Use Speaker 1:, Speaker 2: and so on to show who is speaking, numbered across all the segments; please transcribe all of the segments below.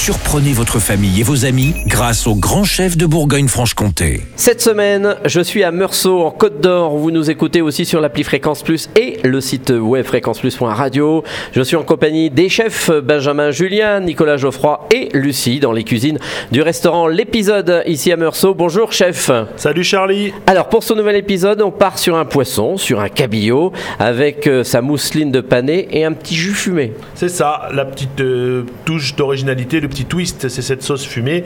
Speaker 1: Surprenez votre famille et vos amis grâce au grand chef de Bourgogne-Franche-Comté.
Speaker 2: Cette semaine, je suis à Meursault, en Côte d'Or. Vous nous écoutez aussi sur l'appli Fréquence Plus et le site web fréquenceplus.radio. Je suis en compagnie des chefs Benjamin Julien, Nicolas Geoffroy et Lucie dans les cuisines du restaurant L'épisode ici à Meursault. Bonjour chef.
Speaker 3: Salut Charlie.
Speaker 2: Alors pour ce nouvel épisode, on part sur un poisson, sur un cabillaud, avec euh, sa mousseline de panais et un petit jus fumé.
Speaker 3: C'est ça, la petite euh, touche d'originalité, le petit twist, c'est cette sauce fumée.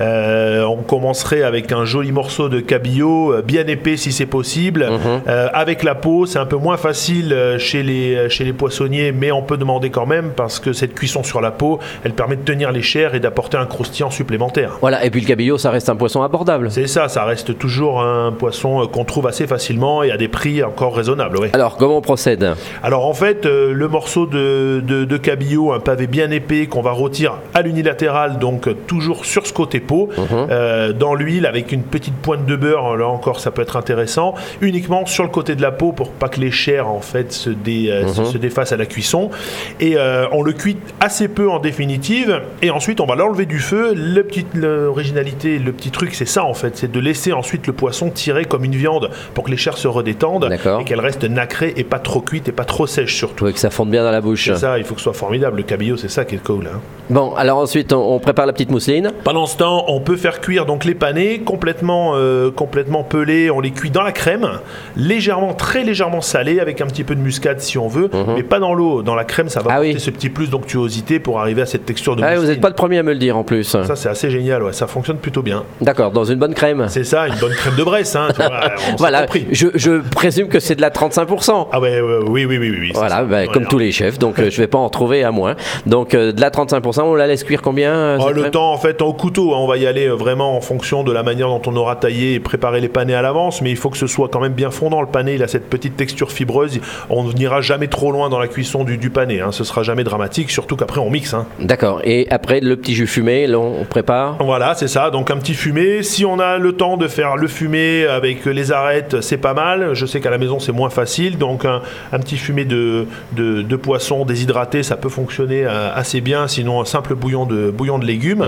Speaker 3: Euh, on commencerait avec un joli morceau de cabillaud, euh, bien épais si c'est possible, Euh, avec la peau. C'est un peu moins facile chez les, chez les poissonniers, mais on peut demander quand même parce que cette cuisson sur la peau, elle permet de tenir les chairs et d'apporter un croustillant supplémentaire.
Speaker 2: Voilà, et puis le cabillaud, ça reste un poisson abordable.
Speaker 3: C'est ça, ça reste toujours un poisson qu'on trouve assez facilement et à des prix encore raisonnables. ouais.
Speaker 2: Alors comment on procède?
Speaker 3: Alors en fait, euh, le morceau de, de, de cabillaud, un pavé bien épais qu'on va rôtir à l'unilatéral, donc toujours sur ce côté peau, euh, dans l'huile avec une petite pointe de beurre, là encore ça peut être intéressant, uniquement sur le côté de la peau pour pas que les chairs en fait se, dé- euh, se- se défassent à la cuisson. Et euh, on le cuit assez peu en définitive, et ensuite on va l'enlever du feu. Le petit, l'originalité, le petit truc, c'est ça en fait, c'est de laisser ensuite le poisson tirer comme une viande pour que les chairs se redétendent et qu'elle reste nacrée et pas trop cuite et pas trop sèche surtout.
Speaker 2: Faut que ça fonde bien dans la bouche.
Speaker 3: C'est ça, il faut que ce soit formidable. Le cabillaud, c'est ça qui est cool. hein.
Speaker 2: Bon, alors ensuite, on, on prépare la petite mousseline.
Speaker 3: Pendant ce temps, on peut faire cuire donc les panés complètement, euh, complètement pelés. On les cuit dans la crème, légèrement, très légèrement salés, avec un petit peu de muscade si on veut, mais pas dans l'eau. Dans la crème, ça va
Speaker 2: Mhm. Ah
Speaker 3: apporter
Speaker 2: oui.
Speaker 3: ce petit plus d'onctuosité pour arriver à cette texture de
Speaker 2: Ah, vous
Speaker 3: mousseline.
Speaker 2: n'êtes pas le premier à me le dire en plus.
Speaker 3: Ça, c'est assez génial. Ouais. Ça fonctionne plutôt bien.
Speaker 2: D'accord, dans une bonne crème.
Speaker 3: C'est ça, une bonne crème de Bresse. Hein, tu vois,
Speaker 2: Voilà, je, je présume que c'est de la 35%.
Speaker 3: Ah ouais, ouais, oui, oui, oui, oui.
Speaker 2: Voilà, bah, comme tous les chefs, donc euh, je vais pas en trouver à moins. Donc euh, de la 35%, on la laisse cuire combien euh,
Speaker 3: Oh, le temps, en fait, au couteau, hein, on va y aller euh, vraiment en fonction de la manière dont on aura taillé et préparé les panés à l'avance, mais il faut que ce soit quand même bien fondant. Le pané, il a cette petite texture fibreuse. On n'ira jamais trop loin dans la cuisson du, du pané. Hein. Ce sera jamais dramatique, surtout qu'après on mixe. hein.
Speaker 2: D'accord, et après le petit jus fumé, là, on prépare.
Speaker 3: Voilà, c'est ça. Donc un petit fumé. Si on a le temps de faire le fumé avec les arêtes, c'est pas mal. Je sais qu'à la maison c'est moins facile. Donc un, un petit fumé de, de, de poisson déshydraté, ça peut fonctionner euh, assez bien. Sinon un simple bouillon de, bouillon de légumes.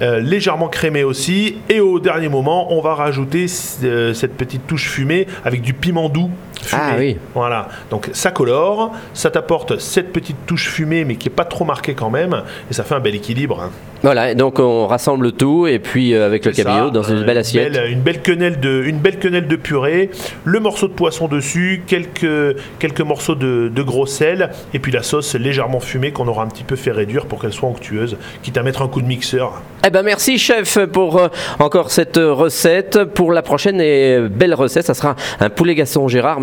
Speaker 3: Euh, légèrement crémé aussi. Et au dernier moment, on va rajouter euh, cette petite touche fumée avec du piment doux.
Speaker 2: Ah oui.
Speaker 3: Voilà, donc ça colore, ça t'apporte cette petite touche fumée mais qui est pas trop marquée quand même, et ça fait un bel équilibre. hein.
Speaker 2: Voilà, donc on rassemble tout et puis euh, avec le cabillaud
Speaker 3: ça,
Speaker 2: dans une
Speaker 3: euh,
Speaker 2: belle assiette.
Speaker 3: belle- une, belle quenelle de, une belle quenelle de purée, le morceau de poisson dessus, quelques, quelques morceaux de, de gros sel, et puis la sauce légèrement fumée qu'on aura un petit peu fait réduire pour qu'elle soit onctueuse, quitte à mettre un coup de mixeur.
Speaker 2: Eh ben merci chef pour euh, encore cette euh, recette. Pour la prochaine et euh, belle recette, ça sera un poulet Gaston Gérard,